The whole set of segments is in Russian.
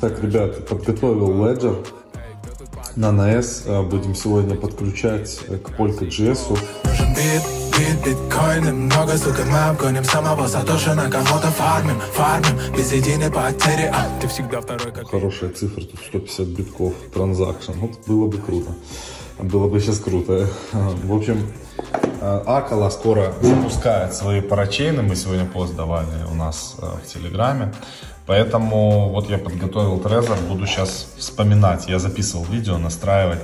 Так, ребят, подготовил Ledger на NS. Э, будем сегодня подключать э, к Polka.js. Биткоины много, сука, мы обгоним самого Сатоши кого-то фармим, фармим Без единой потери, а ты всегда второй как... Хорошая цифра, тут 150 битков транзакшн, вот было бы круто было бы сейчас круто. В общем, Акала скоро запускает свои парачейны. Мы сегодня пост давали у нас э, в Телеграме. Поэтому вот я подготовил трезор, буду сейчас вспоминать. Я записывал видео, настраивать,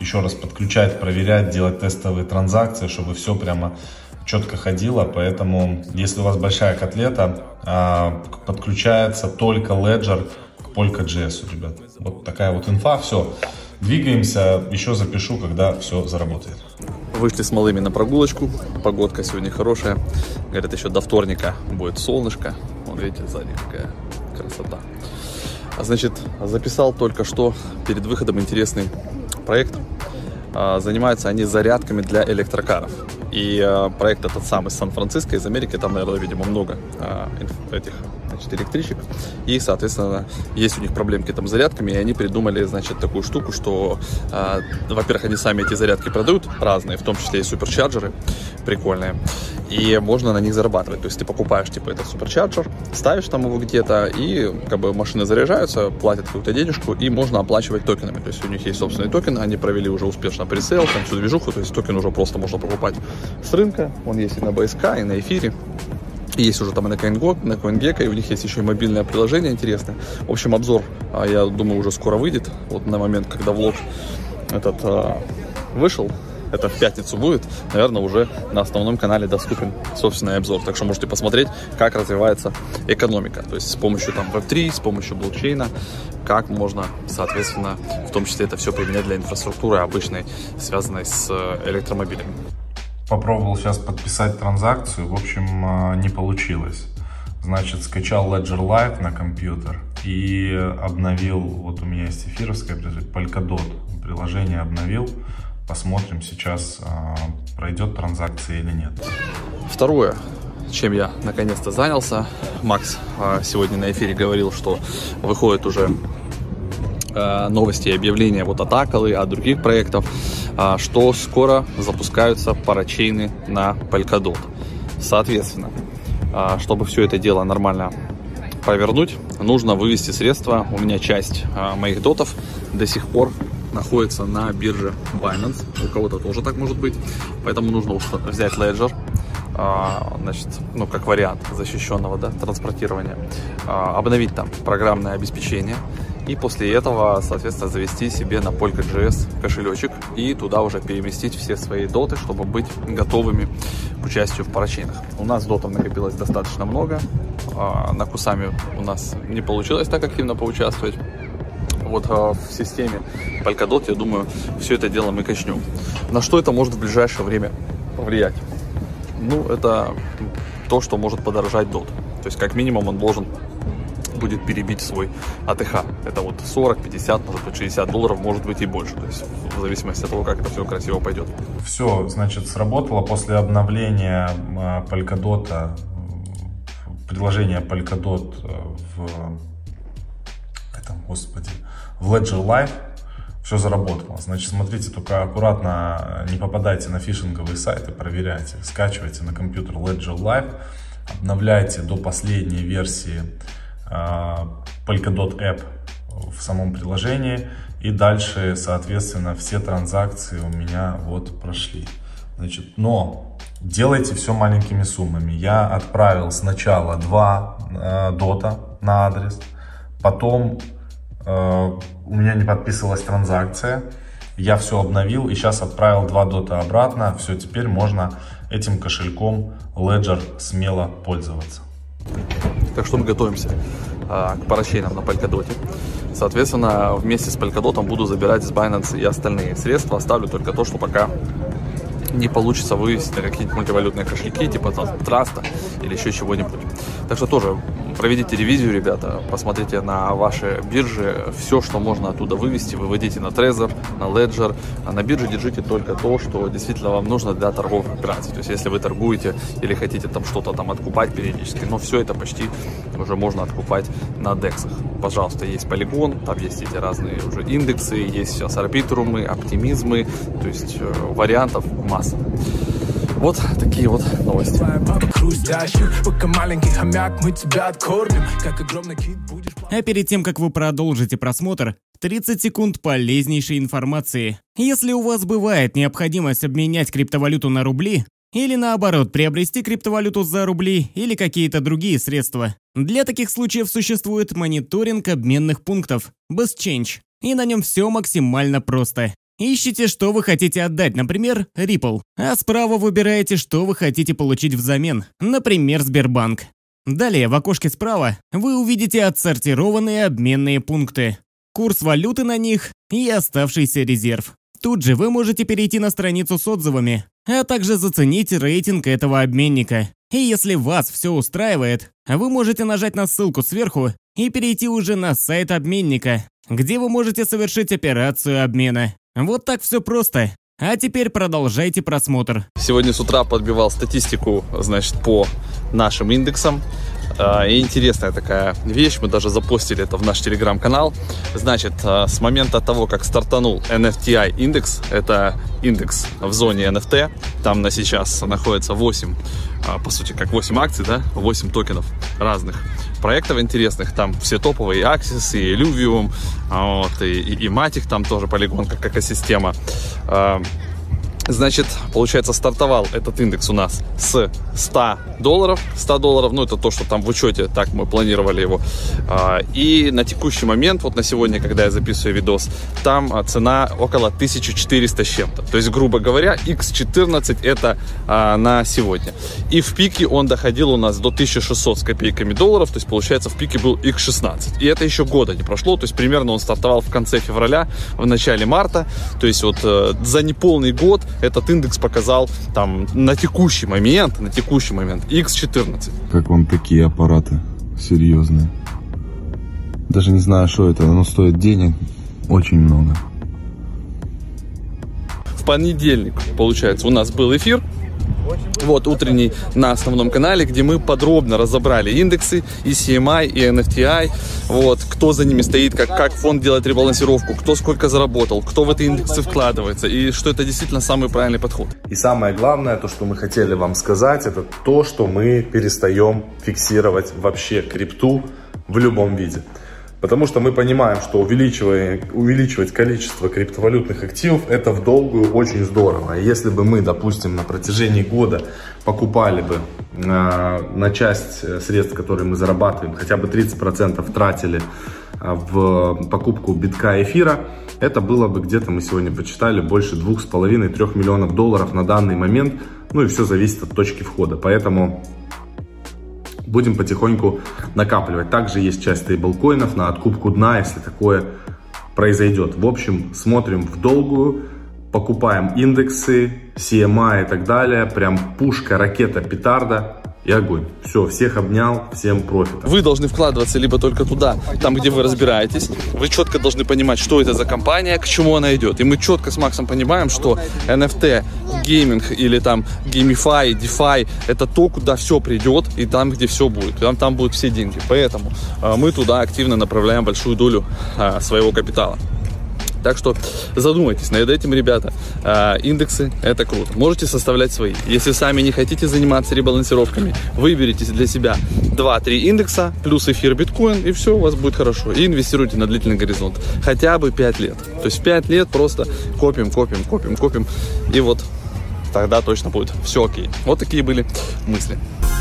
еще раз подключать, проверять, делать тестовые транзакции, чтобы все прямо четко ходило. Поэтому, если у вас большая котлета, а, подключается только Ledger к Polka.js, ребят. Вот такая вот инфа, все. Двигаемся, еще запишу, когда все заработает. Вышли с малыми на прогулочку, погодка сегодня хорошая. Говорят, еще до вторника будет солнышко. Вот видите, сзади какая красота. А значит, записал только что перед выходом интересный проект. А, занимаются они зарядками для электрокаров. И а, проект этот самый Сан-Франциско из Америки, там, наверное, видимо, много этих значит, электричек. И, соответственно, есть у них проблемки там с зарядками, и они придумали, значит, такую штуку, что, во-первых, они сами эти зарядки продают разные, в том числе и суперчарджеры прикольные, и можно на них зарабатывать. То есть ты покупаешь, типа, этот supercharger, ставишь там его где-то, и как бы машины заряжаются, платят какую-то денежку, и можно оплачивать токенами. То есть у них есть собственный токен, они провели уже успешно пресейл, там всю движуху, то есть токен уже просто можно покупать с рынка, он есть и на BSC, и на эфире, есть уже там и на CoinGe, на CoinGecko, и у них есть еще и мобильное приложение интересное. В общем, обзор, а, я думаю, уже скоро выйдет. Вот на момент, когда влог этот а, вышел, это в пятницу будет, наверное, уже на основном канале доступен собственный обзор. Так что можете посмотреть, как развивается экономика. То есть с помощью там Web3, с помощью блокчейна, как можно, соответственно, в том числе это все применять для инфраструктуры обычной, связанной с э, электромобилями попробовал сейчас подписать транзакцию, в общем, а, не получилось. Значит, скачал Ledger Live на компьютер и обновил, вот у меня есть эфировское приложение, Polkadot, приложение обновил. Посмотрим сейчас, а, пройдет транзакция или нет. Второе, чем я наконец-то занялся. Макс а, сегодня на эфире говорил, что выходит уже новости и объявления вот от Акалы, от других проектов. А, что скоро запускаются парачейны на Polkadot. Соответственно, а, чтобы все это дело нормально провернуть, нужно вывести средства. У меня часть а, моих дотов до сих пор находится на бирже Binance. У кого-то тоже так может быть. Поэтому нужно взять Ledger, значит, ну, как вариант защищенного да, транспортирования, обновить там программное обеспечение, и после этого, соответственно, завести себе на Polka.js кошелечек и туда уже переместить все свои доты, чтобы быть готовыми к участию в парачейнах. У нас дотов накопилось достаточно много, а, на Кусами у нас не получилось так активно поучаствовать. Вот а, в системе Polkadot, я думаю, все это дело мы качнем. На что это может в ближайшее время повлиять? Ну, это то, что может подорожать дот. То есть, как минимум, он должен будет перебить свой АТХ. Это вот 40, 50, может быть 60 долларов, может быть и больше. То есть в зависимости от того, как это все красиво пойдет. Все, значит, сработало после обновления а, Polkadot, приложения Polkadot э, в этом, господи, в Ledger Live все заработало. Значит, смотрите, только аккуратно не попадайте на фишинговые сайты, проверяйте, скачивайте на компьютер Ledger Live, обновляйте до последней версии Polkadot App в самом приложении. И дальше, соответственно, все транзакции у меня вот прошли. Значит, но делайте все маленькими суммами. Я отправил сначала два э, дота на адрес, потом э, у меня не подписывалась транзакция, я все обновил и сейчас отправил два дота обратно. Все, теперь можно этим кошельком Ledger смело пользоваться. Так что мы готовимся а, к парачейнам на Polkadot. Соответственно, вместе с Polkadot буду забирать с Binance и остальные средства. Оставлю только то, что пока не получится вывести на какие-нибудь мультивалютные кошельки, типа там, траста или еще чего-нибудь. Так что тоже проведите ревизию, ребята, посмотрите на ваши биржи, все, что можно оттуда вывести, выводите на Trezor, на Ledger, а на бирже держите только то, что действительно вам нужно для торговых операций. То есть, если вы торгуете или хотите там что-то там откупать периодически, но все это почти уже можно откупать на дексах. Пожалуйста, есть полигон, там есть эти разные уже индексы, есть сейчас арбитрумы, оптимизмы, то есть э, вариантов масса. Вот такие вот новости. А перед тем, как вы продолжите просмотр, 30 секунд полезнейшей информации. Если у вас бывает необходимость обменять криптовалюту на рубли, или наоборот, приобрести криптовалюту за рубли или какие-то другие средства. Для таких случаев существует мониторинг обменных пунктов BestChange, и на нем все максимально просто. Ищите, что вы хотите отдать, например, Ripple, а справа выбираете, что вы хотите получить взамен, например, Сбербанк. Далее в окошке справа вы увидите отсортированные обменные пункты, курс валюты на них и оставшийся резерв. Тут же вы можете перейти на страницу с отзывами, а также заценить рейтинг этого обменника. И если вас все устраивает, вы можете нажать на ссылку сверху и перейти уже на сайт обменника, где вы можете совершить операцию обмена. Вот так все просто. А теперь продолжайте просмотр. Сегодня с утра подбивал статистику, значит, по нашим индексам. А, и интересная такая вещь, мы даже запостили это в наш телеграм-канал. Значит, а, с момента того, как стартанул NFTI индекс, это индекс в зоне NFT, там на сейчас находится 8, а, по сути, как 8 акций, да, 8 токенов разных проектов интересных, там все топовые, и Axis, и Illuvium, вот, и, и, и Matic, там тоже полигон как экосистема. Значит, получается, стартовал этот индекс у нас с 100 долларов. 100 долларов, ну, это то, что там в учете, так мы планировали его. А, и на текущий момент, вот на сегодня, когда я записываю видос, там а, цена около 1400 с чем-то. То есть, грубо говоря, X14 это а, на сегодня. И в пике он доходил у нас до 1600 с копейками долларов. То есть, получается, в пике был X16. И это еще года не прошло. То есть, примерно он стартовал в конце февраля, в начале марта. То есть, вот э, за неполный год этот индекс показал там на текущий момент, на текущий момент X14. Как вам такие аппараты серьезные? Даже не знаю, что это, но стоит денег очень много. В понедельник, получается, у нас был эфир, вот утренний на основном канале, где мы подробно разобрали индексы и CMI, и NFTI, вот, кто за ними стоит, как, как фонд делает ребалансировку, кто сколько заработал, кто в эти индексы вкладывается, и что это действительно самый правильный подход. И самое главное, то, что мы хотели вам сказать, это то, что мы перестаем фиксировать вообще крипту в любом виде. Потому что мы понимаем, что увеличивая, увеличивать количество криптовалютных активов это в долгую очень здорово. Если бы мы, допустим, на протяжении года покупали бы э, на часть средств, которые мы зарабатываем, хотя бы 30% тратили э, в покупку битка эфира, это было бы где-то, мы сегодня почитали, больше 2,5-3 миллионов долларов на данный момент. Ну и все зависит от точки входа. Поэтому будем потихоньку накапливать. Также есть часть стейблкоинов на откупку дна, если такое произойдет. В общем, смотрим в долгую, покупаем индексы, CMA и так далее. Прям пушка, ракета, петарда и огонь. Все, всех обнял, всем профита. Вы должны вкладываться либо только туда, там, где вы разбираетесь. Вы четко должны понимать, что это за компания, к чему она идет. И мы четко с Максом понимаем, что NFT, гейминг или там GameFi, DeFi, это то, куда все придет и там, где все будет. Там, там будут все деньги. Поэтому э, мы туда активно направляем большую долю э, своего капитала. Так что задумайтесь над этим, ребята. А, индексы – это круто. Можете составлять свои. Если сами не хотите заниматься ребалансировками, выберите для себя 2-3 индекса, плюс эфир биткоин, и все, у вас будет хорошо. И инвестируйте на длительный горизонт. Хотя бы 5 лет. То есть 5 лет просто копим, копим, копим, копим. И вот тогда точно будет все окей. Вот такие были мысли.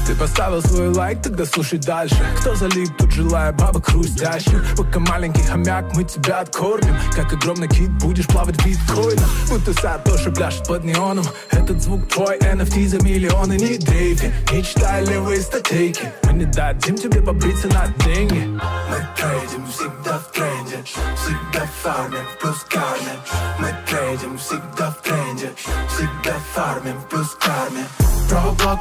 Ты поставил свой лайк, тогда слушай дальше. Кто залип, тут желая бабок хрустящих. Пока маленький хомяк, мы тебя откормим. Как огромный кит, будешь плавать в биткоинах. Будто Сатоши пляшет под неоном. Этот звук твой, NFT за миллионы Не дрейфи, не читай левые статейки. Мы не дадим тебе побриться на деньги. Мы трейдим всегда в тренде. Всегда фармим, плюс карме. Мы трейдим всегда в тренде. Всегда фармим, плюс карме. Про блокчейн